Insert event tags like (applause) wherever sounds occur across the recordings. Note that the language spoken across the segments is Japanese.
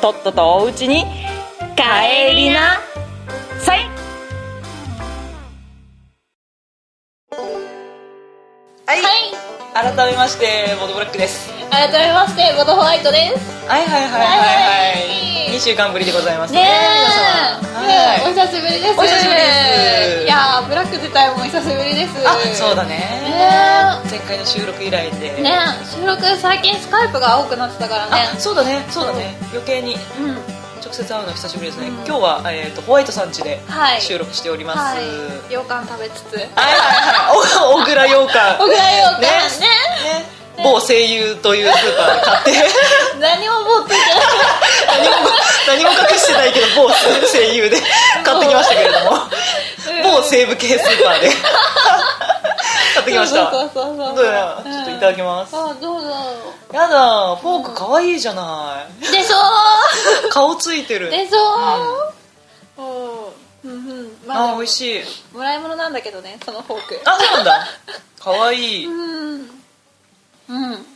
とっととおうちに帰りな。さいはい、はい改めましてボードブラックです。改めましてボドホワイトです。はいはいはいはいはい。はい2週間ぶりでございますねはい。お久しぶりです。お久しぶりです。いやーブラック自体も久しぶりです。あそうだね。ね前回の収録以来で。ね収録最近スカイプが多くなってたからね。あそうだねそうだね。余計に。うん直接会うの久しぶりですね、うん。今日は、えー、とホワイトさん家ではい。収録しております、ははい。い羊羹食べつつ。はいはいお小倉羊羹。(laughs) 小倉羊羹ね。ね。某声優というスーパーで買って。(laughs) 何も持ってて (laughs) 何も何も隠してないけど某声優で買ってきましたけれども。某西部系スーパーで買ってきました。そうそうそうそうどう。やちょっといただきます。あどうぞ。やだフォークかわいいじゃない。でしょ。顔ついてる。ーでしょ。ーうん。うんうん。まああ美味しい。もらい物なんだけどねそのフォーク。あそうなんだ。かわい。いうん。うん。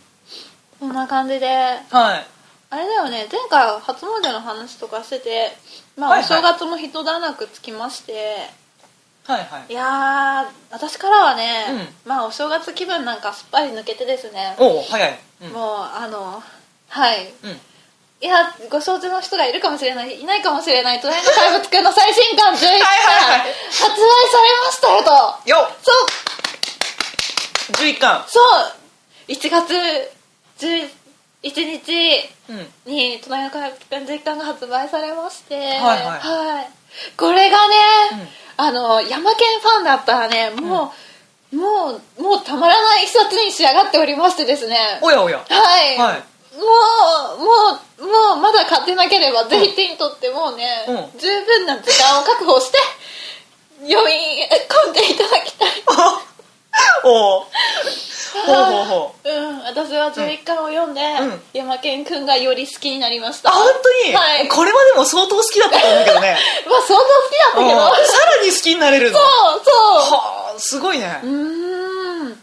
こんな感じで。はい。あれだよね前回は初詣の話とかしててまあ、はいはい。お正月も一段落つきましてはいはい。いやー私からはね、うまあお正月気分なんかすっぱり抜けてですね。おお早い。うん。もうあのはい。うん。いやご承知の人がいるかもしれない。いないかもしれない「隣の怪物くん」の最新刊11巻。(laughs) はいはいはい。発売されましたよと。よっ。そう。11巻。そう。1月11日うん。に「隣の怪物くん」11巻が発売されましてはいはい。これがね、うん。あの山県ファンだったらねもう、もうもうたまらない一冊に仕上がっておりましてですね。おやおや。はい、はい。もうもうもうまだ買ってなければぜひ手に取ってもうね、うん。十分な時間を確保して (laughs) 読み込んでいただきたい。おおほうほうほう。うん私は11巻を読んで、うん。山健くんがより好きになりました。あ本当に、はい。これまでも相当好きだったと思うけどね。(laughs) まあ相当好きだったけど。らに好きになれるの。そうそう。はあすごいね。うーん。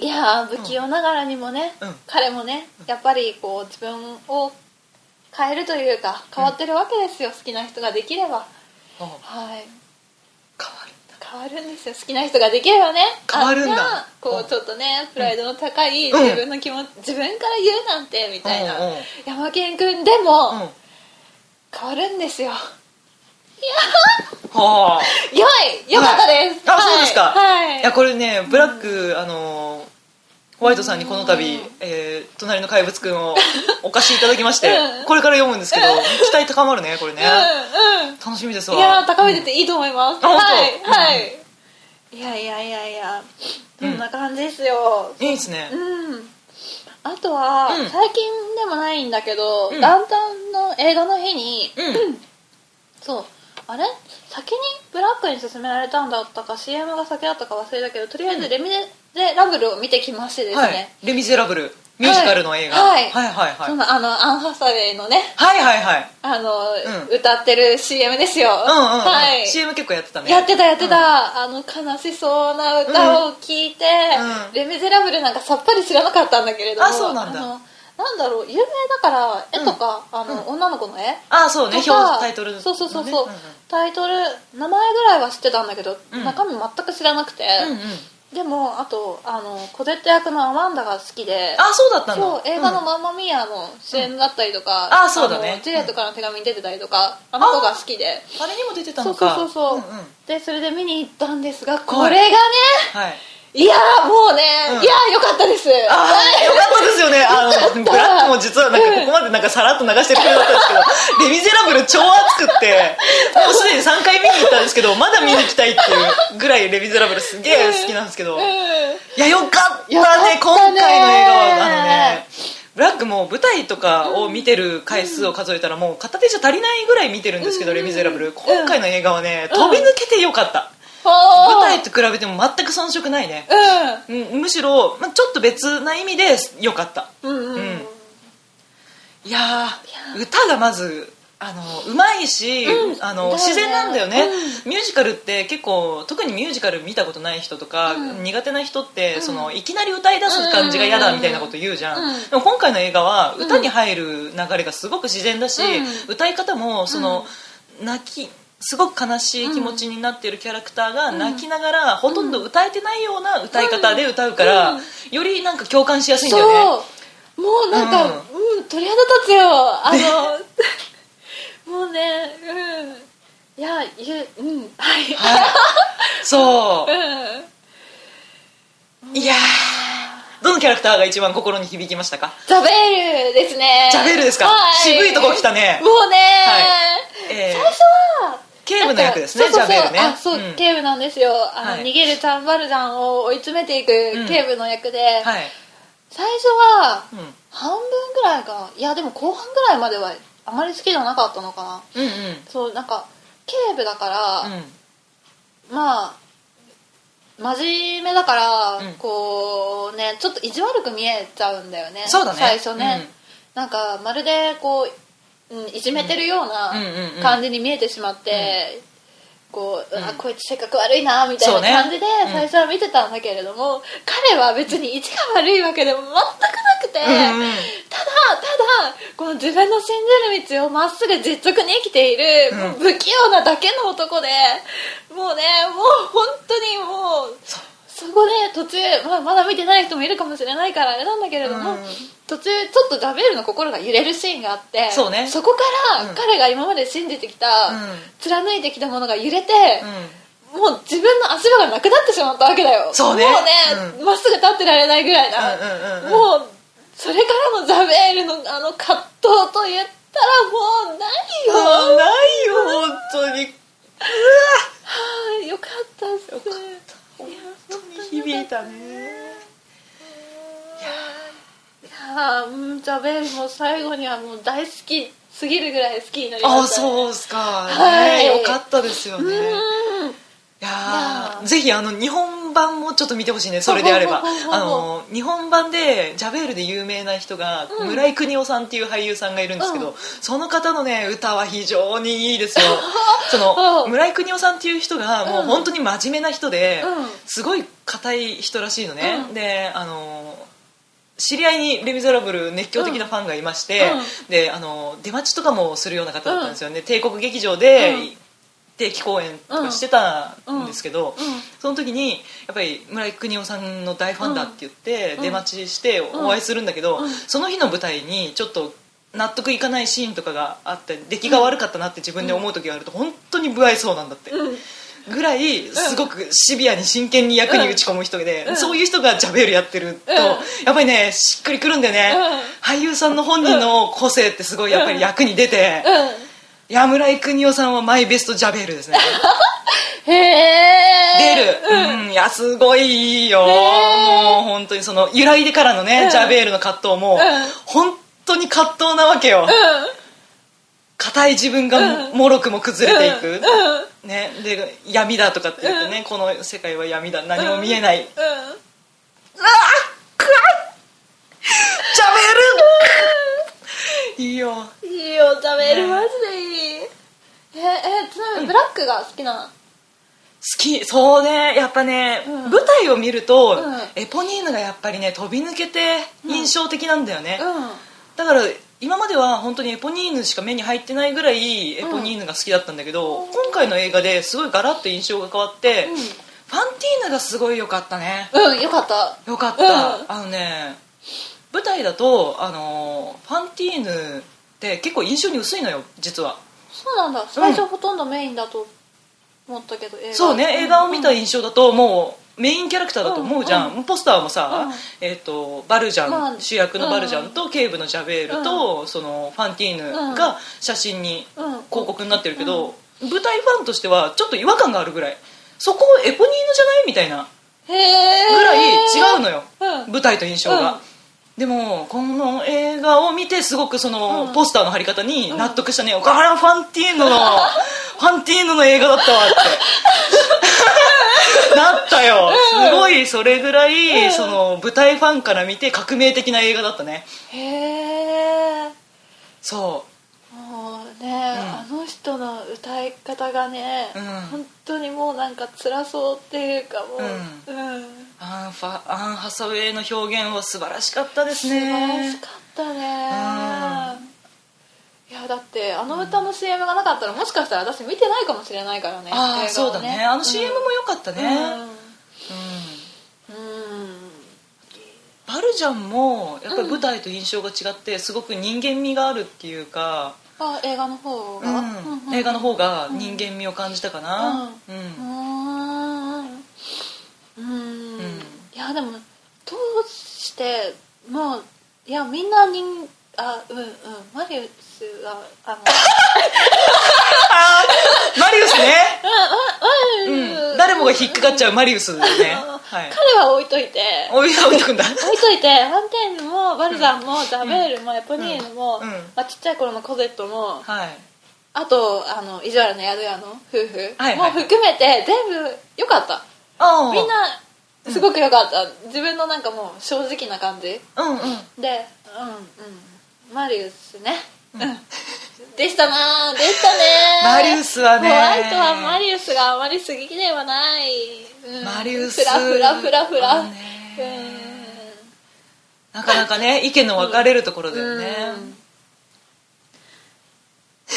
いやー不器用ながらにもね、うん。彼もねやっぱりこう自分を変えるというか変わってるわけですよ、好きな人ができれば。あはい変わるんですよ。好きな人ができればね。変わるんだ。こうん。うちょっとねプライドの高いうん。自分の気持ち、自分から言うなんてみたいな、うんうん。山健くんでもうん。変わるんですよ、はあ。(laughs) いや良い良かったです、あそうですか、はい、いやこれねブラック、あのーホワイトさんにこの度、えー隣の怪物くんを (laughs) お貸しいただきまして、うん。これから読むんですけど、期待高まるねこれね、楽しみですわ。いやー高めてていいと思います、はいうん。はい、いやいやいやいやそん。な感じですよ。いいですね。うん、あとは、うん。最近でもないんだけど、うん。ダウンタウンの映画の日に、うん。(clears throat) そう。あれ？先にブラックに勧められたんだったか CM が先だったか忘れたけどとりあえずレミゼラブルを見てきましてですはい。ね、「レ・ミゼラブル」ミュージカルの映画、はい。はい。はいはいそのあのアン・ハサウェイのねはいはいはい。あの、ん。歌ってる CM ですよ、うんうん、うん。はい、CM 結構やってたね。やってたやってた、あの悲しそうな歌を聴いて、うん。レ・ミゼラブルなんかさっぱり知らなかったんだけれどもあそうなんだ。のなんだろう有名だから絵とか、あの女の子の絵あそうね。タイトルそうそうそうそう、んん。タイトル名前ぐらいは知ってたんだけど、うん。中身全く知らなくて、うんうんでもあとあのコゼット役のアマンダが好きであそうだったんだそう映画の「うんマンマミア」の主演だったりとか、あそうだね。のジュリエットからの手紙に出てたりとか、あの子が好きで。あれにも出てたそうのか。そうそうそう、んん。でそれで見に行ったんですがこれがね、はいい、やーもうね、うん。いやーよかったです。ああよかったですよね。あのブラックも実はなんかここまでなんかさらっと流してるくれだったんですけど「レ・ミゼラブル」超熱くってもうすでに3回見に行ったんですけどまだ見に行きたいっていうぐらい「レ・ミゼラブル」すげえ好きなんですけど、うん。いやよかったね今回の映画は。あのねブブラックも舞台とかを見てる回数を数えたらもう片手じゃ足りないぐらい見てるんですけど「うん。レ・ミゼラブル」今回の映画はね飛び抜けてよかった舞舞台と比べても全く遜色ないね。うん。むしろ、まあ、ちょっと別な意味でよかった。うんうん。うん。うんいやー歌がまずあのうまいし、うん。あのね。自然なんだよね、うミュージカルって結構特にミュージカル見たことない人とか、うん。苦手な人って、うん。そのいきなり歌い出す感じが嫌だみたいなこと言うじゃん、うんでも今回の映画は歌に入る流れがすごく自然だし、うん。歌い方もその、泣きすごく悲しい気持ちになっているキャラクターが泣きながら、ほとんど歌えてないような歌い方で歌うから、うん。よりなんか共感しやすいんだよね。もうなんか、うん。うん鳥肌立つよ。あのもうねうん。いやゆうん。はい、はい。そう。んういやー。どのキャラクターが一番心に響きましたか？ザベールですね。ザベールですか？はい。渋いとこ来たね。もうね、えー。最初は警部の役ですねなんかジャベールね。あそう、う。ん。警部なんですよ。あの、はい。逃げるチャンバルジャンを追い詰めていくうん。警部の役で、はい、最初はうん、半分ぐらいか。ないやでも後半ぐらいまではあまり好きじゃなかったのかな。うんうん。そうなんか警部だから、うん。まあ真面目だから、うん。こうねちょっと意地悪く見えちゃうんだよね。そうだね。最初ね、なんかまるでこう、うん、いじめてるようなうんうんうん。感じに見えてしまって、こう、うん。あこいつ性格悪いなみたいな感じでうん。最初は見てたんだけれども、彼は別に意地が悪いわけでも全くなくて、うんうん。ただただこの自分の信じる道をまっすぐ実直に生きている、うん。不器用なだけの男でもうねもう本当にもうそこで途中、まあ、まだ見てない人もいるかもしれないからあれなんだけれども、うん。途中ちょっとザベールの心が揺れるシーンがあってそうね。そこからうん彼が今まで信じてきた、うん。貫いてきたものが揺れて、うん。もう自分の足場がなくなってしまったわけだよ。そうね。もうねま、っすぐ立ってられないぐらいな、もうそれからのザベールのあの葛藤と言ったらもうないよ。ないよ本当に。はあよかったっす本当に響いたねいやーうんザベールも最後にはもう大好きすぎるぐらい好きになりまあした。そうっすか、はい。ねよかったですよね。いうん。やぜひあの日本版もちょっと見てほしいねそれであれば。あの日本版でジャベールで有名な人が、うん。村井邦夫さんっていう俳優さんがいるんですけど、うん。その方のね歌は非常にいいですよ。(laughs) そうん。の村井邦夫さんっていう人がもう本当に真面目な人で、うん。すごい硬い人らしいのね、うん。であの知り合いに「レ・ミゼラブル」熱狂的なファンがいまして、うん。であの出待ちとかもするような方だったんですよね、帝国劇場で、うん定期公演とかしてたんですけど、うんうんその時にやっぱり村井邦夫さんの大ファンだって言って、うん出待ちしてお会いするんだけど、うんその日の舞台にちょっと納得いかないシーンとかがあって出来が悪かったなって自分で思う時があると本当に不愛想なんだって。うん。ぐらいすごくシビアに真剣に役に打ち込む人で、うん。そういう人がジャベールやってると、うん。やっぱりねしっくりくるんだよね、俳優さんの本人の個性ってすごいやっぱり役に出て、うん山村井邦夫さんはマイベストジャベールですね。(laughs) へえ出る、うん。いやすごいいいよ、もう本当にその揺らいでからのね、うん。ジャベールの葛藤も、ん。本当に葛藤なわけよ。う硬い自分がうん。もろくも崩れていく、ん。うん。ね、で闇だとかって言ってね、この世界は闇だ。何も見えない、うん。ジャベールいいよ。いいよザベールマジでいいええちなみにブラックが好きな好き。そうね。やっぱね、うん。舞台を見ると、うん。エポニーヌがやっぱりね飛び抜けて印象的なんだよね、うん。だから今までは本当にエポニーヌしか目に入ってないぐらいエポニーヌが好きだったんだけど、うん。今回の映画ですごいガラッと印象が変わって、うん。ファンティーヌがすごい良かったね。うんよかった。よかった、うん。あのね舞台だとあのファンティーヌって結構印象に薄いのよ実は。そうなんだ。最初ほとんどメインだと思ったけど映画。そうね映画を見た印象だともうメインキャラクターだと思うじゃん、うん。ポスターもさ、うん。えー、とバルジャン、まあ主役のバルジャンと警部のジャベールと、そのファンティーヌが写真にうん。広告になってるけど、舞台ファンとしてはちょっと違和感があるぐらいそこエポニーヌじゃないみたいなへえぐらい違うのよ、うん。舞台と印象が、でもこの映画を見てすごくその、うん。ポスターの貼り方に納得したね、岡原ファンティーノの (laughs) ファンティーノの映画だったわって。(laughs) なったよ、うん。すごいそれぐらい、うん。その舞台ファンから見て革命的な映画だったね。へえそもうね、あの人の歌い方がね、うん。本当にもうなんか辛そうっていうかもう、うん。うアンファアン・ハサウェイの表現は素晴らしかったです素晴らねしかったね、いやだってあの歌の CM がなかったらもしかしたら私見てないかもしれないからねああそうだね。あの CM も良かったね、うん。うん、うんバルジャンもやっぱり舞台と印象が違ってすごく人間味があるっていうか、あ映画の方が、うん。映画の方が人間味を感じたかな。うん、うん。うん。うん。いやでも通してもういやみんな人あうんうん。マリウスはあの (laughs) マリウスね、うんうんうん、誰もが引っかかっちゃうマリウスね、はい、彼は置いといて。置いとくんだ。置いといてファンテーヌもバルザンもザベールもエポニーヌも、うん。うん。まあ、ちっちゃい頃のコゼットもはい。あとあの意地悪な宿屋の夫婦はいはい。も含めて全部良かった。みんなすごく良かった、自分のなんかもう正直な感じ。うんうん。でうんうんマリウスね。うん。でしたなでしたね。マリウスはね。ホワイトはマリウスがあまり好きではない、うん。マリウス。フラフラフラフラなかなかね意見の分かれるところだよね、う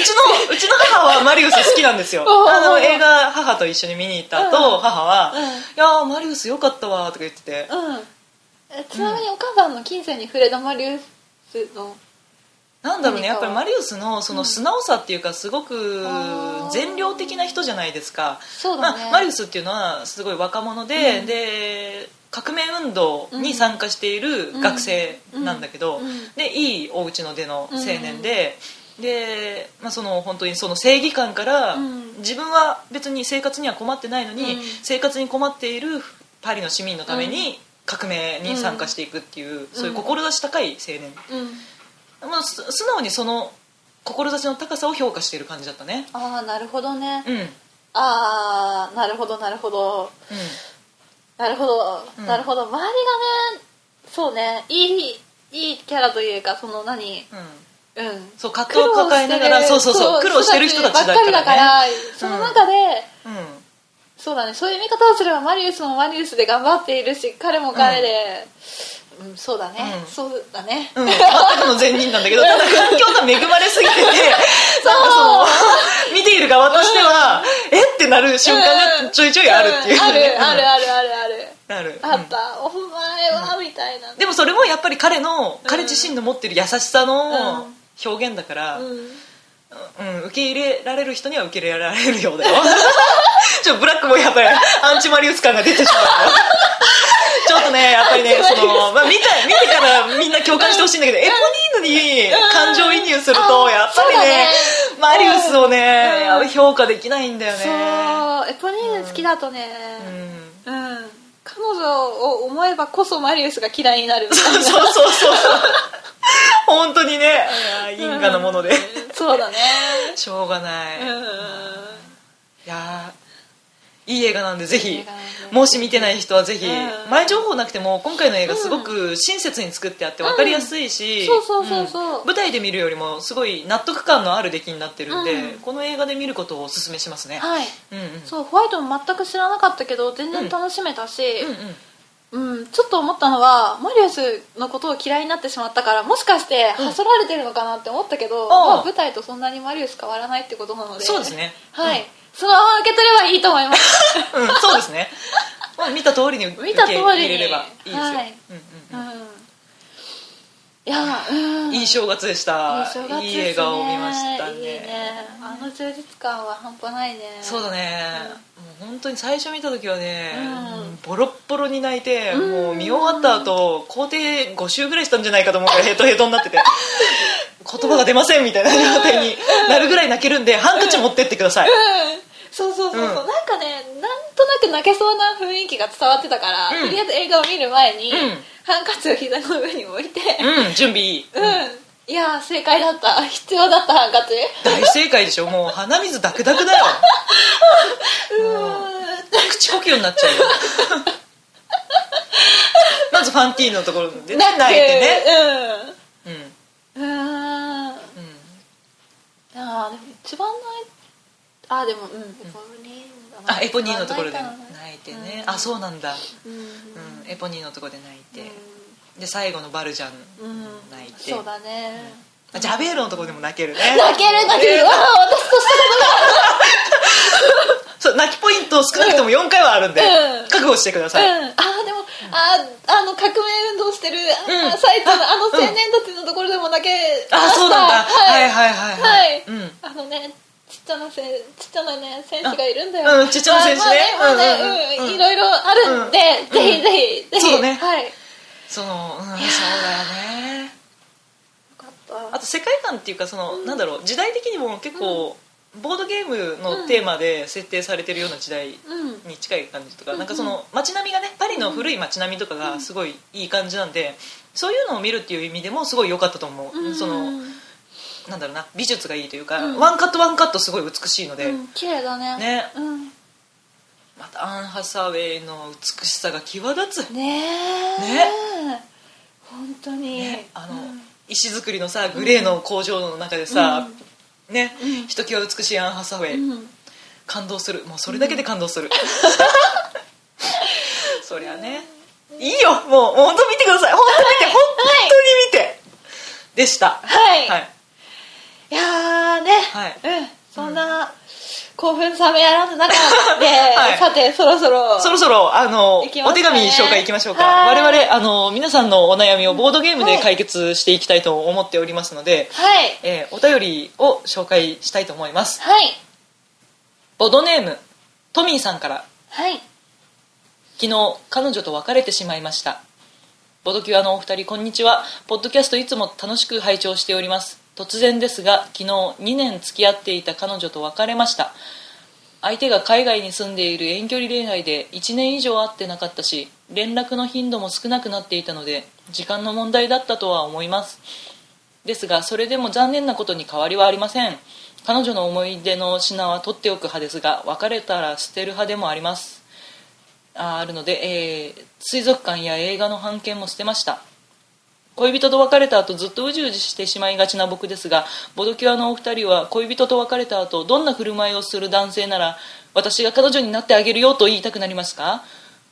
ちのうちの母はマリウス好きなんですよ。(laughs) あの映画母と一緒に見に行った後、うん。母は「うん。いやーマリウスよかったわ」とか言ってて。うん。えちなみにお母さんの金銭に触れたマリウスのなんだろうねやっぱりマリウスのその素直さっていうかすごく善良的な人じゃないですか。そうだね。まあ、マリウスっていうのはすごい若者で、うん。で革命運動に参加している学生なんだけど、うん。うん。でいいお家の出の青年で、で、まあ、その本当にその正義感から、うん。自分は別に生活には困ってないのに、うん。生活に困っているパリの市民のために革命に参加していくっていう、そういう志高い青年、うん。まあ、す素直にその志の高さを評価している感じだったね。ああなるほどね、うん。うんああなるほどなるほど。なるほど、うん。なるほど。周りがねそうねいいいいキャラというかその何うん。うん。そう葛藤を抱えながらそうそうそう苦労してる人たちだからね。ばっかりだからその中で、うんそうだね。そういう見方をすればマリウスもマリウスで頑張っているし彼も彼で、うん。そうだね、うん。そうだね、うん、全くの善人なんだけどただ環境が恵まれすぎてて (laughs) なんかその見ている側としては、えってなる瞬間がちょいちょいあるっていう、ん。あるうんあるあるあるある。ある。あった、お前はみたいな。でもそれもやっぱり彼の彼自身の持ってる優しさのうん。表現だから、うんうん、受け入れられる人には受け入れられるようだよ。(laughs) ちょっとブラックもやっぱりアンチマリウス感が出てしまう。よちょっとねやっぱりねその、まあ、見た見てからみんな共感してほしいん。だけど、エポニーヌに感情移入するとうん。やっぱりねね。マリウスをね、うん。評価できないんだよね。そう。エポニーヌ好きだとね。うん。うん、彼女を思えばこそマリウスが嫌いになる。そうそうそうそう。(laughs) 本当にね。因果のもので、そうだね。しょうがない、うんいやーいい映画なんでぜひもし見てない人はぜひ、うん。前情報なくても今回の映画すごく親切に作ってあって分かりやすいし、そうそうそうそう。ん。舞台で見るよりもすごい納得感のある出来になってるんで、うん。この映画で見ることをおすすめしますね、はい。うんうん。そうホワイトも全く知らなかったけど全然楽しめたし、うんうんうんちょっと思ったのはマリウスのことを嫌いになってしまったからもしかしてはしょられてるのかなって思ったけど、まあ、舞台とそんなにマリウス変わらないってことなのでそうですね。はい、そのまま受け取ればいいと思います。うん、そうですね、まあ、見た通りに受見た通りにけ入れればいいですよ、(laughs) はい。うんうんうん。うんいやうん。いい正月でしたいい映画を見ましたね。ね。あの充実感は半端ないね。そうだね、もう本当に最初見た時はね、うん。ボロッボロに泣いて、うん。もう見終わった後工程5周ぐらいしたんじゃないかと思うから (laughs) ヘトヘトになってて。言葉が出ませんみたいな状態になるぐらい泣けるんでハンカチ持ってってください。うんそうそうそうそう、うん。なんかねなんとなく泣けそうな雰囲気が伝わってたから、うん。とりあえず映画を見る前に、うん。ハンカチを膝の上に置いてうん準備。いいうん、いや正解だった。必要だったハンカチ。大正解でしょ。もう鼻水ダクダクだよ。(laughs) うーん。口呼吸になっちゃうよ。(laughs) まずファンティーヌのところでね泣泣いてね。ねうん。うん。うーん。うん。あーでも一番泣いあーでもうんエポニーあエポニーのところで泣いてね。うん。あそうなんだ。うん。うんエポニーのところで泣いて。うで最後のバルジャン泣いて。そうだね。あジャベールのところでも泣けるね。泣ける泣ける。あー私とした (laughs) そう泣きポイント少なくとも4回はあるんでうん。覚悟してください。うん、あーでも、あーあの革命運動してる、あーうん。サイトのあの青年たちのところでも泣けあそうなんだ。はいはいはいはい。はい。うん。あのねちっちゃなせちっちゃなね選手がいるんだよ、うんちっちゃな選手ね。まあまあねうんうんいろいろあるんで、うんぜひぜひ。ぜひそうね。はい。よそのうんそうだよね。かった。あと世界観っていうかその、なんだろう時代的にも結構、ボードゲームのテーマで設定されてるような時代うん。に近い感じとか、うんなんかその街並みがねパリの古い街並みとかがすごいいい感じなんで、そういうのを見るっていう意味でもすごい良かったと思う、うん。そのなんだろうな美術がいいというか、うん。ワンカットワンカットすごい美しいので、うん綺麗だね。ね。うん。またアン・ハサウェイの美しさが際立つ、ねえ。ね。本当に、ねあの、うん。石造りのさグレーの工場の中でさ、ね、うん。ひときわ美しいアン・ハサウェイ、うん。感動する。もうそれだけで感動する、(laughs) そりゃね。いいよ。もう本当見てください。本当に見て本当に見て、でした。はい、はいいやーね、はい。うん、そんな興奮冷めやらぬ中で、(laughs) はい。さてそろそろ。そろそろあの、ね。お手紙紹介いきましょうか。はい。我々あの皆さんのお悩みをボードゲームで解決していきたいと思っておりますので、はい。えーお便りを紹介したいと思います。はい。ボードネームトミーさんから。はい。昨日彼女と別れてしまいました。ボドキュアのお二人こんにちは。ポッドキャストいつも楽しく拝聴しております突然ですが昨日2年付き合っていた彼女と別れました。相手が海外に住んでいる遠距離恋愛で1年以上会ってなかったし連絡の頻度も少なくなっていたので時間の問題だったとは思います。ですがそれでも残念なことに変わりはありません。彼女の思い出の品は取っておく派ですが別れたら捨てる派でもあります。ああるので、えー水族館や映画の版権も捨てました。恋人と別れた後ずっとうじうじしてしまいがちな僕ですがボドキュアのお二人は恋人と別れた後どんな振る舞いをする男性なら私が彼女になってあげるよと言いたくなりますか？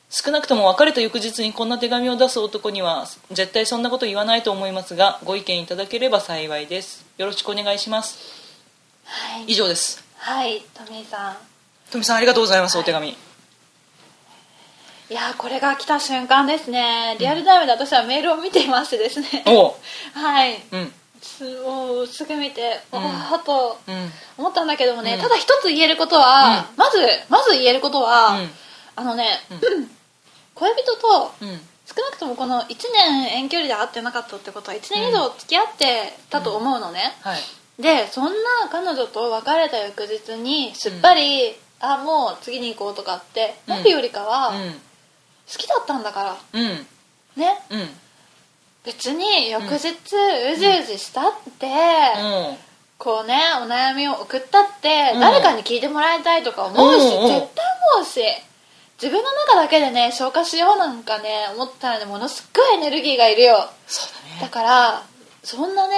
少なくとも別れた翌日にこんな手紙を出す男には絶対そんなこと言わないと思いますがご意見いただければ幸いです。よろしくお願いします。はい。以上です。はいトミーさん。富さんありがとうございます、はいお手紙いやーこれが来た瞬間ですね。リアルタイムで私はメールを見ていましてですね。お。う (laughs) はい。うん。すもうすぐ見てうん。わーっとうん。思ったんだけどもね、うん。ただ一つ言えることは、まずまず言えることは、うん。あのね、(clears throat) 恋人とうん。少なくともこの1年遠距離で会ってなかったってことは1年以上付き合ってたと思うのね、はい。でそんな彼女と別れた翌日にすっぱり、あもう次に行こうとかってなるよりかは、好きだったんだから。うん。うんね。うん。別に翌日うじうじしたって、うん。こうねお悩みを送ったって、うん。誰かに聞いてもらいたいとか思うし、うんうん絶対思うし自分の中だけでね消化しようなんかね思ったらねものすっごいエネルギーがいるよ。そうだだからそんなね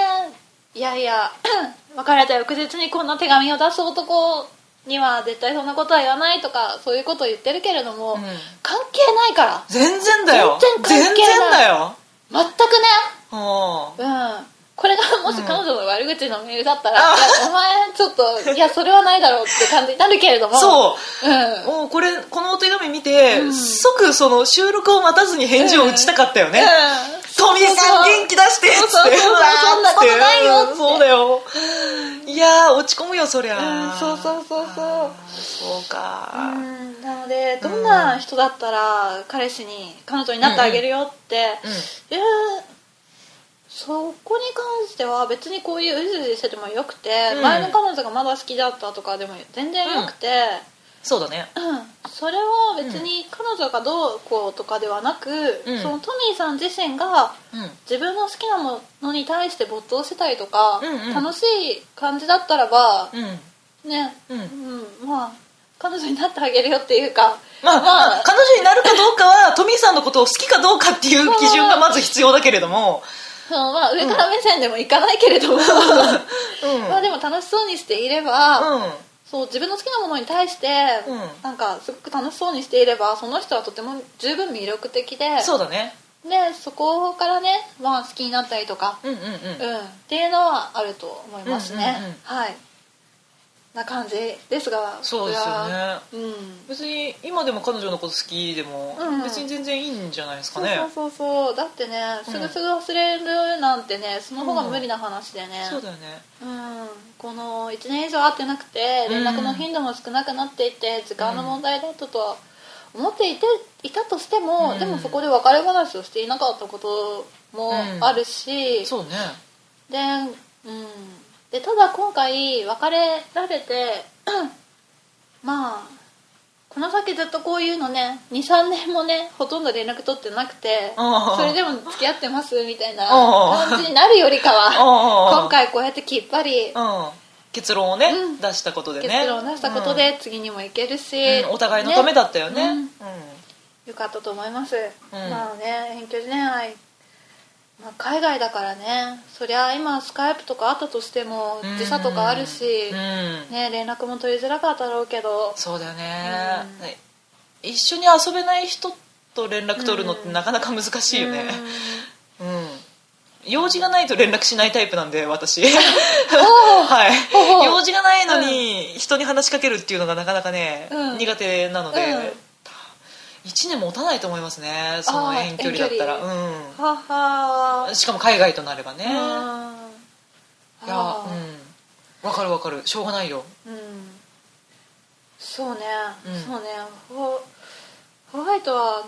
いやいや (clears throat) 別れた翌日にこんな手紙を出す男には絶対そんなことは言わないとかそういうことを言ってるけれども、うん。関係ないから。全然だよ。全然関係ない。全然だよ。全くね。うん。うん。これがもし彼女の悪口のメールだったら、あいやお前ちょっといやそれはないだろうって感じになるけれども。そう。うん。もうこれこのお手紙見て、うん。即その収録を待たずに返事を打ちたかったよね、うんトミーさん元気出してって。そんなことないよそうだよ。いやー落ち込むよそりゃ、うんそうそうそうそう。そうか、うんなのでどんな人だったら彼氏に彼女になってあげるよって、うん。いやそこに関しては別にこういううじうじしててもよくて、うん。前の彼女がまだ好きだったとかでも全然よくて、そうだね。うん。それは別に彼女がどうこうとかではなく、うん。そのトミーさん自身がうん。自分の好きなものに対して没頭してたりとか、うんうん。楽しい感じだったらば、うん。ね、うん。うん。まあ彼女になってあげるよっていうか。まあ、まあ彼女になるかどうかは (laughs) トミーさんのことを好きかどうかっていう基準がまず必要だけれども、そのまあ、上から目線でもいかないけれども、うん。まあでも楽しそうにしていれば、うんそう自分の好きなものに対して、うん。なんかすごく楽しそうにしていればその人はとても十分魅力的でそうだね。でそこからね、まあ、好きになったりとか、うんうんうん。うん、っていうのはあると思いますね、うんうんうんはいな感じですがそうですよね。うん。別に今でも彼女のこと好きでもうん。別に全然いいんじゃないですかそうね、そうそうそう。だってねすぐすぐ忘れるなんてねその方が無理な話でね、そうだよね。うん、この1年以上会ってなくて連絡の頻度も少なくなっていて時間の問題だったとは思っていていたとしても、うん。でもそこで別れ話をしていなかったこともあるし、そうね。で,、うん、でただ今回別れられて (clears throat) まあこの先ずっとこういうのね23年もねほとんど連絡取ってなくてうんそれでも付き合ってますみたいなうん感じになるよりかは (laughs) うん今回こうやってきっぱりうん。結論をね、うん。出したことでね。結論を出したことで次にもいけるし、うん。うんお互いのためだったよね。うん。うん。よかったと思います、うん。まあね遠距離恋愛、まあ、海外だからね。そりゃ今スカイプとかあったとしてもうん。時差とかあるし、うん。ね、連絡も取りづらかったろうけど。そうだよね、一緒に遊べない人と連絡取るのってなかなか難しいよね。うん、用事がないと連絡しないタイプなんで私。(laughs) はい。用事がないのに人に話しかけるっていうのがなかなかね、うん。苦手なので、うん1年持たないと思いますねその遠距離だったら。遠うははんしかも海外となればね、うん。いやうん。わかるわかる。しょうがないよ。うん。そうね、うん。そうね。ホホワイトは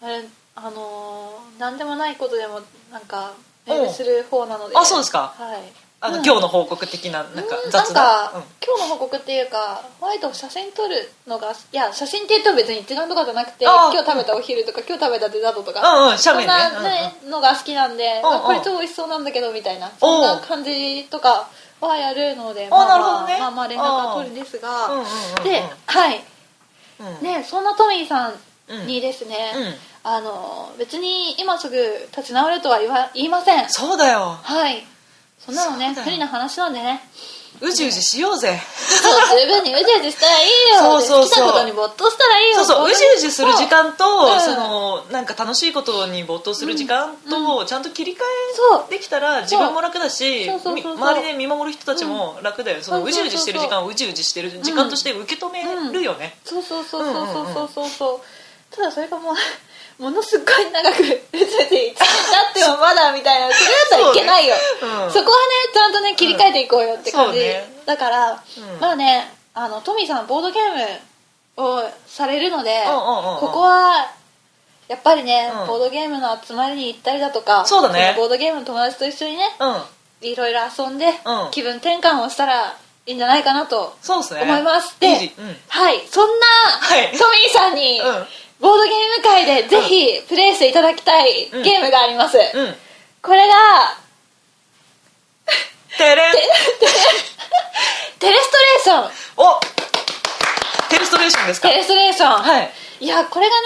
あれあのー何でもないことでもなんかメールする方なので。あそうですか。はいあの、うん。今日の報告的ななんかうん雑談なんか、うん。今日の報告っていうかホワイト写真撮るのがいや写真って言うと別に一眼とかじゃなくてあ今日食べたお昼とか今日食べたデザートとか、うんうん斜面ね。そんな、ねのが好きなんで、うんうん。あこれ超美味しそうなんだけどみたいなそんな感じとかはやるのであまあなるほどね。まあまあ連絡は取るんですが、うんうんうんうん。ではい。うん。ねそんなトミーさんうんにですね、うん。あの別に今すぐ立ち直れとは言わ言いません。そうだよ。はいそんなのね不利な話なんでね。うじうじしようぜ。そう十分にうじうじしたらいいよ。そうそうそう。好きなことに没頭したらいいよ。そうそううじうじする時間と、うん、そのなんか楽しいことに没頭する時間と、ちゃんと切り替えできたら自分も楽だし周りで見守る人たちも楽だよ、う、そのうじうじしてる時間をうじうじしてる時間として受け止めるよね、うん、そうそうそうそうそうそうそう、ただそれがもうものすごい長くうじうじ1年経ってもまだみたいな (laughs) それだったらいけないよ。そこはねちゃんとね切り替えていこうよって感じ、だから、うん。まあねあのトミーさんボードゲームをされるので、ここはやっぱりね、うん。ボードゲームの集まりに行ったりだとかそうだね。ボードゲームの友達と一緒にねうん。いろいろ遊んで、うん気分転換をしたらいいんじゃないかなとそうですね思います、で、はいそんな、はいトミーさんに、うんボードゲーム界でぜひプレイしていただきたいうん。ゲームがあります、うん。これがてれんテレストレーション。お。テレストレーションですか？テレストレーション、はい。いやこれがね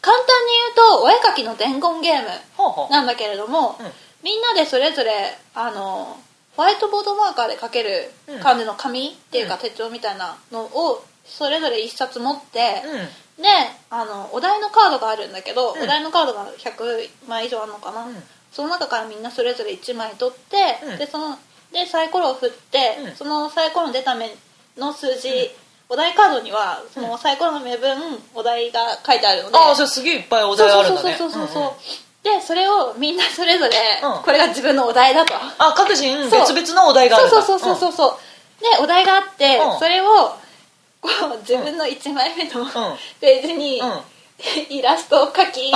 簡単に言うとお絵描きの伝言ゲームほうほう。なんだけれども、うん。みんなでそれぞれあのホワイトボードマーカーで描ける感じの紙っていうかうん手帳みたいなのをそれぞれ1冊持って、うんであのお題のカードがあるんだけど、うん。お題のカードが100枚以上あるのかな、うん。その中からみんなそれぞれ1枚取って、うん。でそのでサイコロを振って、うん。そのサイコロの出た目の数字、お題カードにはそのサイコロの目分お題が書いてあるので、ああじゃあすげえいっぱいお題あるんだね。そうそうそうそうそう、んん。でそれをみんなそれぞれ、うん。これが自分のお題だと。あ各人そう。別々のお題があるんだ。そうそうそうそうそう、でお題があって、うん。それをこう自分の1枚目の、ん。ページに、うん。(laughs) イラストを描き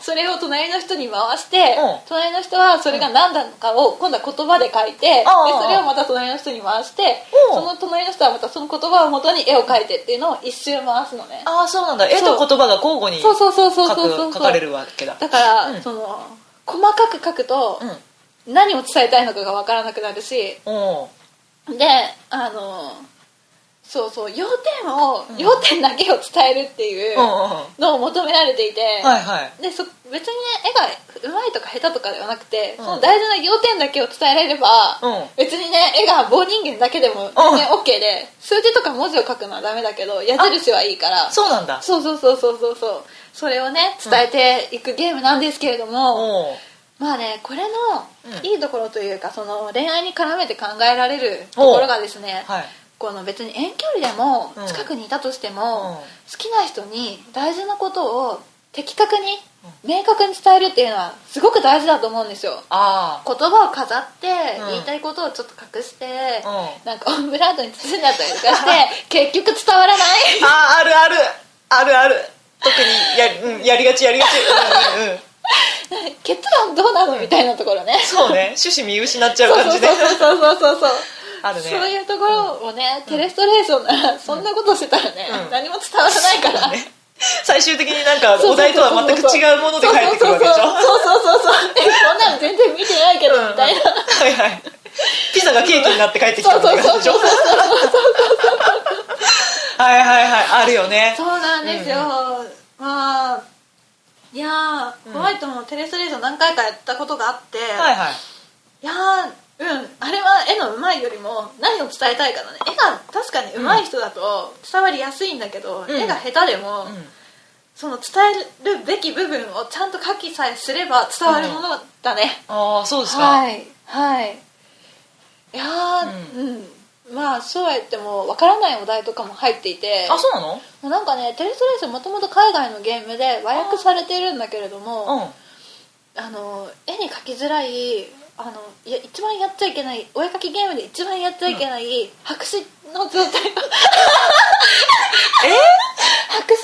それを隣の人に回してうん。隣の人はそれが何なのかを今度は言葉で書いてでそれをまた隣の人に回してうん。その隣の人はまたその言葉を元に絵を描いてっていうのを一周回すのね。ああそうなんだ。絵と言葉が交互にそうそうそうそう書そう。そうく書かれるわけだ。だから、うん。その細かく書くとうん。何を伝えたいのかが分からなくなるし。おであのそうそう要点を、うん。要点だけを伝えるっていうのを求められていて、はいはい。でそ別にね絵が上手いとか下手とかではなくて、うん。その大事な要点だけを伝えられれば、うん。別にね絵が棒人間だけでも全然 OK で、数字とか文字を書くのはダメだけど矢印はいいから。そうなんだ。そうそうそうそうそうそう。それをね伝えていくゲームなんですけれども、おうまあねこれのうん。いいところというかその恋愛に絡めて考えられるところがですね、はいこの別に遠距離でもうん。近くにいたとしても、うん。好きな人に大事なことを的確に明確に伝えるっていうのはすごく大事だと思うんですよ。あ言葉を飾ってうん。言いたいことをちょっと隠して、うなんかオブラートに包んじゃったりとかして (laughs) 結局伝わらない。あああるある。あるある。特にや,、うん、やりがちやりがち、うんうんうん、(laughs) 結論どうなのみたいなところね。そうね。趣旨見失っちゃうそうそうそうそうそうそうそうあるね。そういうところをね、テレストレーションならそんなことしてたらね、うん。何も伝わらないから、ね。最終的になんかお題とは全く違うもので返ってくるわけでしょ？そうそうそうそう。そうそうえこんなの全然見てないけどみたいな、はいはい。ピザがケーキになって帰ってきたそうそうそうって感じでしょはいはいはいあるよねそうなんですよ、まあいやホワイトもテレストレーション何回かやったことがあって、はいはいいやーうんあれは絵の上手いよりも何を伝えたいかだね。絵が確かに上手い人だと伝わりやすいんだけど、ん。絵が下手でも、うん。その伝えるべき部分をちゃんと書きさえすれば伝わるものだね、ああそうですか、はいはい。いやーうん、まあそうは言ってもわからないお題とかも入っていて。あそうなの？なんかねテレストレーションもともと海外のゲームで和訳されてるんだけれどもうんあの絵に描きづらいあのいや一番やっちゃいけないお絵描きゲームで一番やっちゃいけない白紙の状態。(laughs) え？白紙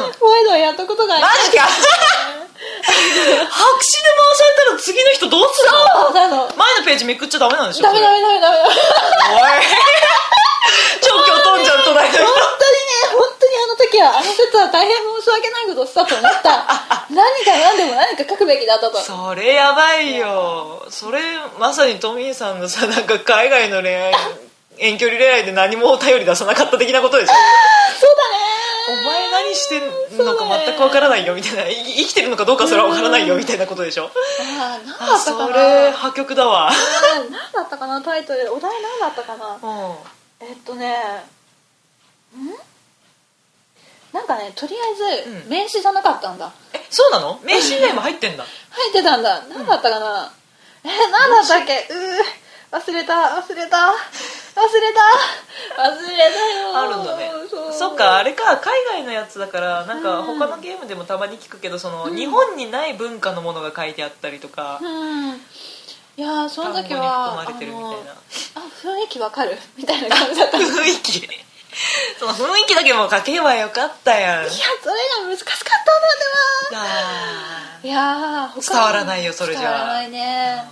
をね、ホワイトはやったことがありマジか？(laughs) 白紙で回されたら次の人どうするの？そうなの。前のページめくっちゃダメなんでしょ？ダメダメダメダメ。ダメおい超きょとんじゃん隣の人本当にね。本当にあの時はあの説は大変申し訳ないことをしたと思った。(laughs) 何か何でも何か書くべきだったと。それやばいよ。それまさにトミーさんのさなんか海外の恋愛 (laughs) 遠距離恋愛で何もお便り出さなかった的なことでしょ？そうだね。お前何してんのか全くわからないよみたいな、い生きてるのかどうかそれはわからないよみたいなことでしょ？あー何だあったかな？それ破局だわ。何だったかな？タイトル。お題何だったかな？うん。えっとねん？なんかねとりあえずうん。名詞じゃなかったんだ、えそうなの？名刺ネーム入ってんだ。入ってたんだ。何だったかな、え何だったっけ？うー忘れた忘れた忘れた。忘れたよ。あるんだね。そう。そっかあれか海外のやつだからなんか他のゲームでもたまに聞くけどその、日本にない文化のものが書いてあったりとか、うん。いやーその時単語に含はまれてるみたいな。あのあ雰囲気わかる？みたいな感じだった。(laughs) 雰囲気 (laughs) その雰囲気だけも書けばよかったやん。それが難しかったんだあではいや伝わらないよそれじゃ。伝わらないね。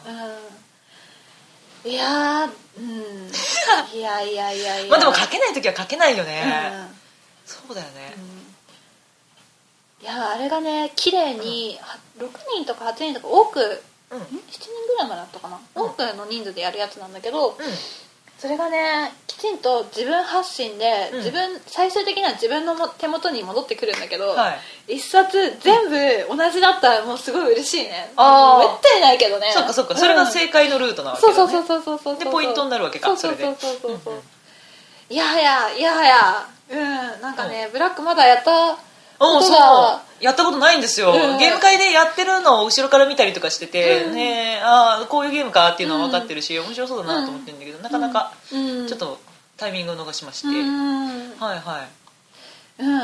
うん。いやーうん。(laughs) いやいやいやいや。まあでも書けない時は書けないよね、うん。そうだよね、いやあれがね綺麗に、は6人とか8人とか多く、ん、7うん人ぐらいまでだったかな、うん。多くの人数でやるやつなんだけど、うんそれがねきちんと自分発信で、うん。自分最終的には自分のも手元に戻ってくるんだけど、はい。一冊全部同じだったらもうすごい嬉しいね。あー。めったにないけどね。そっかそっか。それが正解のルートなわけだ、ね。そうそうそうそうそうそうでポイントになるわけかそうそうそうそうそう。そうそれでいやはやいやはや。うん。なんかね、ブラックまだやったうんそう。やったことないんですよ、うんゲーム会でやってるのを後ろから見たりとかしてて、うんねああこういうゲームかっていうのは分かってるし、面白そうだなと思ってるんだけど、なかなかうんちょっとタイミングを逃しまして、うん。はいはい。うん。うん。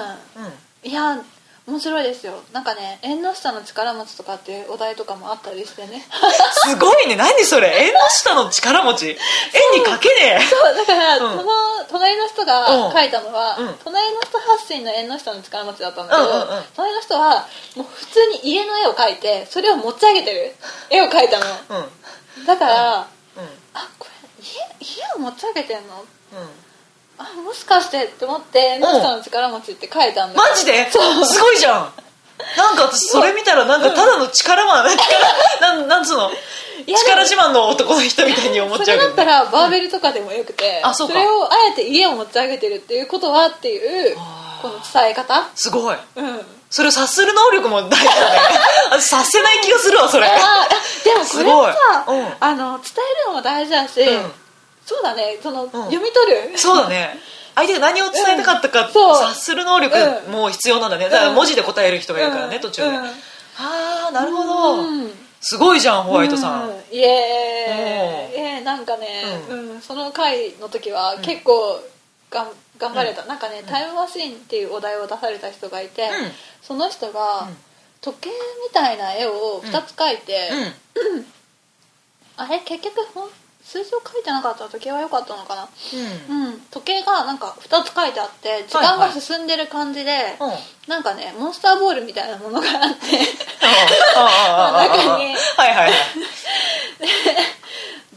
いや面白いですよ。なんかね縁の下の力持ちとかっていうお題とかもあったりしてね。(laughs) すごいね。何それ。縁の下の力持ち。(laughs) 縁にかけねえ。そう。だから、うん。その隣の人が書いたのは、うん。隣の人発信の縁の下の力持ちだったんだけど、うんうんうん。隣の人はもう普通に家の絵を描いてそれを持ち上げてる。絵を描いたの。うん。うんだから、うん。あこれ家家を持ち上げてんの？うんあもしかしてって思って縁の下の力持ちって書いたんだマジで？すごいじゃん。なんか私それ見たらなんかただの力マン力なん (laughs) なんつうの？力自慢の男の人みたいに思っちゃうけど。それだったらバーベルとかでもよくて、あそうか。れをあえて家を持ち上げてるっていうことはっていうこの伝え方？すごい。うん。それを察する能力も大事だね。(laughs) 私察せない気がするわそれ。でもこれはさ、すごい。うん。あの伝えるのも大事だし、うんそうだね。その、読み取る？そうだね。相手が何を伝えたかったか察する能力うん。も必要なんだね。だから文字で答える人がいるからねうん。途中で。うん。ああなるほど。うん。すごいじゃんホワイトさうん。イエー。イイエーイなんかね、ううん。その回の時は結構がん頑張れた、なんかねタイムマシーンっていうお題を出された人がいて、うん。その人がうん。時計みたいな絵を2つ描いて、うん。(clears throat) あれ？結局ほん数字を書いてなかったら時計は良かったのかな。うん。うん。時計がなんか2つ書いてあって時間が進んでる感じで、うん。なんかねモンスターボールみたいなものがあって。(laughs) 中に。はいはいはい (laughs)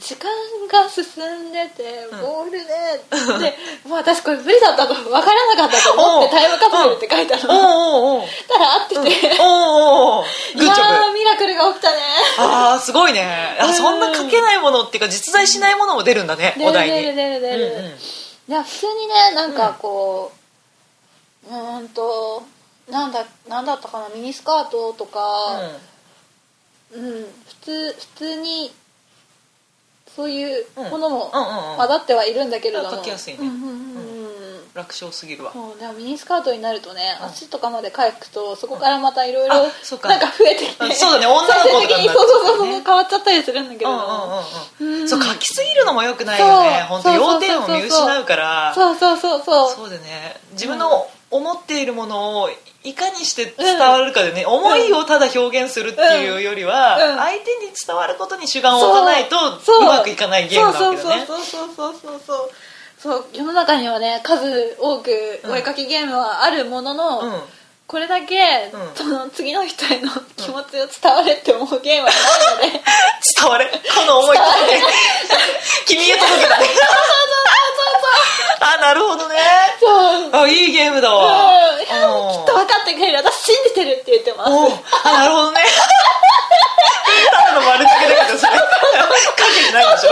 時間が進んでてうん。ボールで、でもう私これ無理だったと分からなかったと思っておうタイムカプセルって書いたの、おうおうおうたら合ってて、おうおうおうグいやミラクルが起きたねああすごいねうん。あそん。な書けないものっていうか実在しないものも出るん。だね出るお題に出る出る出る、うん。うん。いや普通にねなん。かこううーん。となん。だなん。だったかなミニスカートとか、うん、普通普通にそういうものも混ざってはいるんだけれども、書きやすいね。楽勝すぎるわ。そうでもミニスカートになるとね、うん。足とかまで描くとそこからまたいろいろなんか増えてきて。あそうだね。女の子とかにそうそうそうそう変わっちゃったりするんだけれども、うんそう書きすぎるのもよくないよね。本当要点を見失うから。そうそうそうそう。そうでね。自分の思っているものをいかにして伝わるかでね、思いをただ表現するっていうよりは、うん。相手に伝わることに主眼を置かないとう。まくいかないゲームなわけだね。そうそうそうそうそうそうそう。世の中にはね数多くお絵かきゲームはあるものの、うん。これだけ、うん。その次の人への気持ちを伝われって思うゲームはないので、(laughs) 伝われ。この思い (laughs) 君へ届けたね (laughs) あなるほどね。そう。あいいゲームだわ。うん。きっと分かってくれる。私信じてるって言ってます。おあなるほどね。(laughs) ただの丸付けだけどそれ。かけてないでしょ。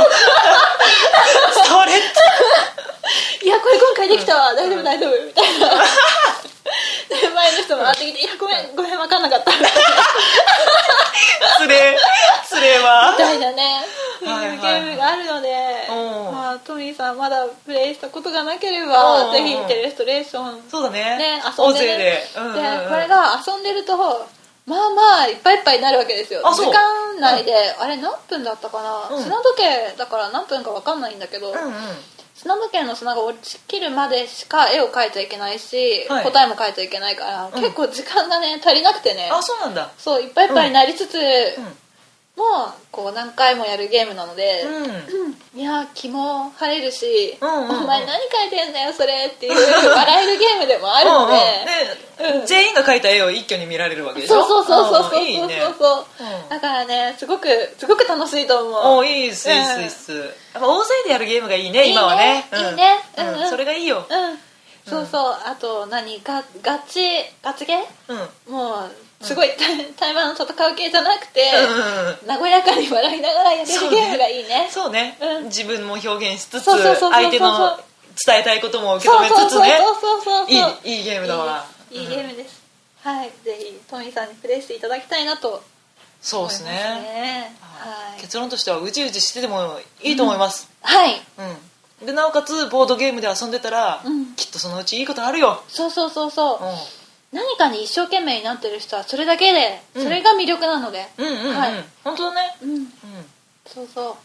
伝われっていやこれ今回できたわ、大丈夫大丈夫。みたいな。で前の人も回ってきて「いやごめんごめん分かんなかった」み失礼。失礼は。たいなね。そうはいうゲームがあるので、うん。まあ、トミーさんまだプレイしたことがなければ、うんぜひテレストレーションそうだね。ね大遊んでね。勢で、うんうんうん。でこれが遊んでるとまあまあいっぱいいっぱいになるわけですよ。時間内で、あれ何分だったかな、うん。砂時計だから何分か分かんないんだけど、うんうん。砂時計の砂が落ちきるまでしか絵を描いちゃいけないし、はい。答えも書いちゃいけないから、うん。結構時間がね足りなくてね。あそうなんだ。そういっぱいいっぱいになりつつ、うんもうこう何回もやるゲームなので、うん。いや気も晴れるし、うんうんうん。お前何書いてんだよそれっていう (laughs) 笑えるゲームでもあるので、うん。全員が描いた絵を一挙に見られるわけでしょ？そうそうそうそうそうそうそう。うんだからねすごくすごく楽しいと思う。おいいっすいいっすいいっす。やっぱ大勢でやるゲームがいいねいいね。今はね。いいね。うん。うん。うん。それがいいよ。うん。そうそう。あと何？ガガチガチゲうん。うん。ーもうすごいタイタイマーの戦う系じゃなくて、うん。和やかに笑いながらやれるゲームがいいね。そうね。うん。自分も表現しつつ相手の伝えたいことも受け止めつつね。そうそうそういいゲームだわ。いいゲームです、はい。ぜひトミーさんにプレイしていただきたいなとそうですね。ね。はい。結論としてはうじうじしててもいいと思います。はい。うん。でなおかつボードゲームで遊んでたらうん。きっとそのうちいいことあるよ。そうそうそうそう、う何かに一生懸命になってる人はそれだけでうん。それが魅力なので。んうんうんうん。はい。本当だね。うん。うん。そうそう。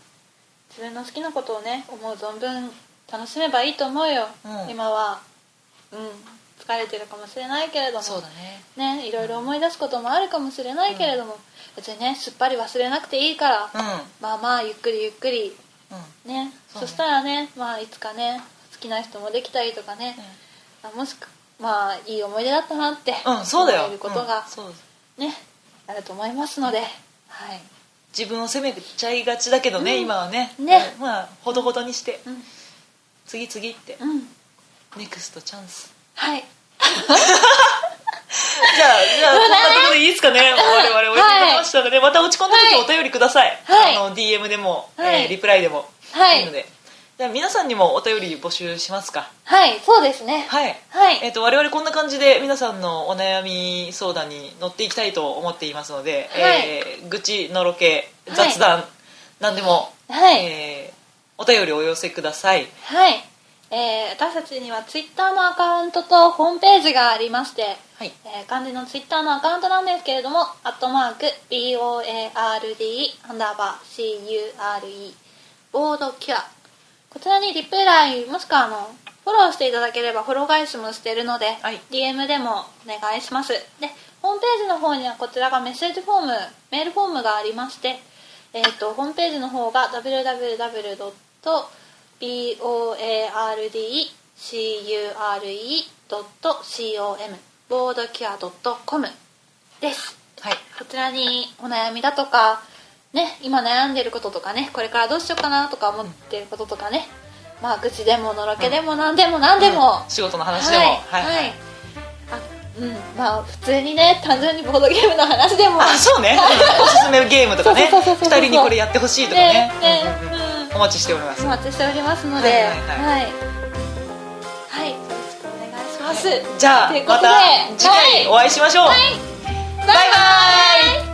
自分の好きなことをね思う存分楽しめばいいと思うよ、うん。今は。うん。疲かれてるかもしれないけれども。そうだね。ねいろいろ思い出すこともあるかもしれないけれども、別にねすっぱり忘れなくていいから、うん。まあまあゆっくりゆっくり。うん。ね。そうね。そしたらねまあいつかね好きな人もできたりとかね、あもしくまあいい思い出だったなってうんそうだよ。思えることがうんそうね、あると思いますので、はい、自分を責めちゃいがちだけどね、うん。今はね。ね。うんまあほどほどにしてうん。次々ってうん。ネクストチャンス。はい。(laughs) じゃあじゃあこんそうだね。なところでいいですかね。(laughs) 我々お呼びできましたので、また落ち込んだ時お便りください、はい。あの DM でも、はい。えーリプライでも。はい。いいのでじゃあ皆さんにもお便り募集しますか。はいそうですね。はい。はい。えー、と我々こんな感じで皆さんのお悩み相談に乗っていきたいと思っていますので、はい。えー愚痴のろけはい。雑談、何でも、はい。えーお便りお寄せください。はい、えー私たちにはツイッターのアカウントとホームページがありまして、はい。えー漢字のツイッターのアカウントなんですけれども「アットマーク BOARD アンダーバー CURE ボードキュア」こちらにリプライもしくはあのフォローしていただければフォロー返しもしてるので、はい。DM でもお願いします。でホームページの方にはこちらがメッセージフォームメールフォームがありまして、えー、とホームページの方が www.boardcure.com ボードキュア .com です。はい。こちらにお悩みだとかね今悩んでることとかねこれからどうしようかなとか思ってることとかねまあ愚痴でものろけでも何でも何でも、仕事の話でも。はい、はいはい。あうんまあ普通にね単純にボードゲームの話でも。あそうね。(laughs) おすすめゲームとかね。そうそうそうそうそう二人にこれやってほしいとかね。ねねうんうんうん。うん。お待ちしております。お待ちしておりますので。ははいいはい。はい。はい、よろしくお願いします、じゃあまた次回お会いしましょう、はい。バイバイ